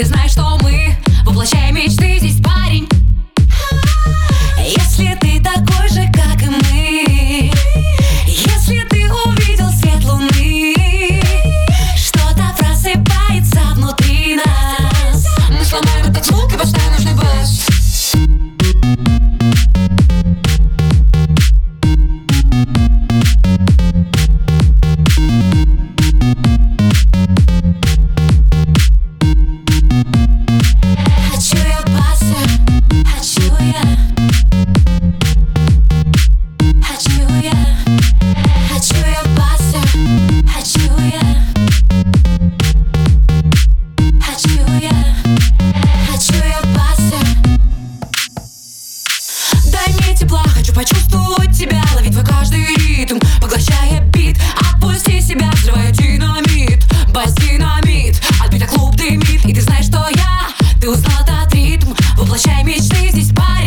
ты знаешь, что Хочу я баса, Дай мне тепла, хочу почувствовать тебя. Лови твой каждый ритм, поглощая бит. Отпусти себя, взрывая динамит. Бас динамит, отбито клуб дымит. И ты знаешь, что я, ты узнал этот ритм. Воплощай мечты здесь парень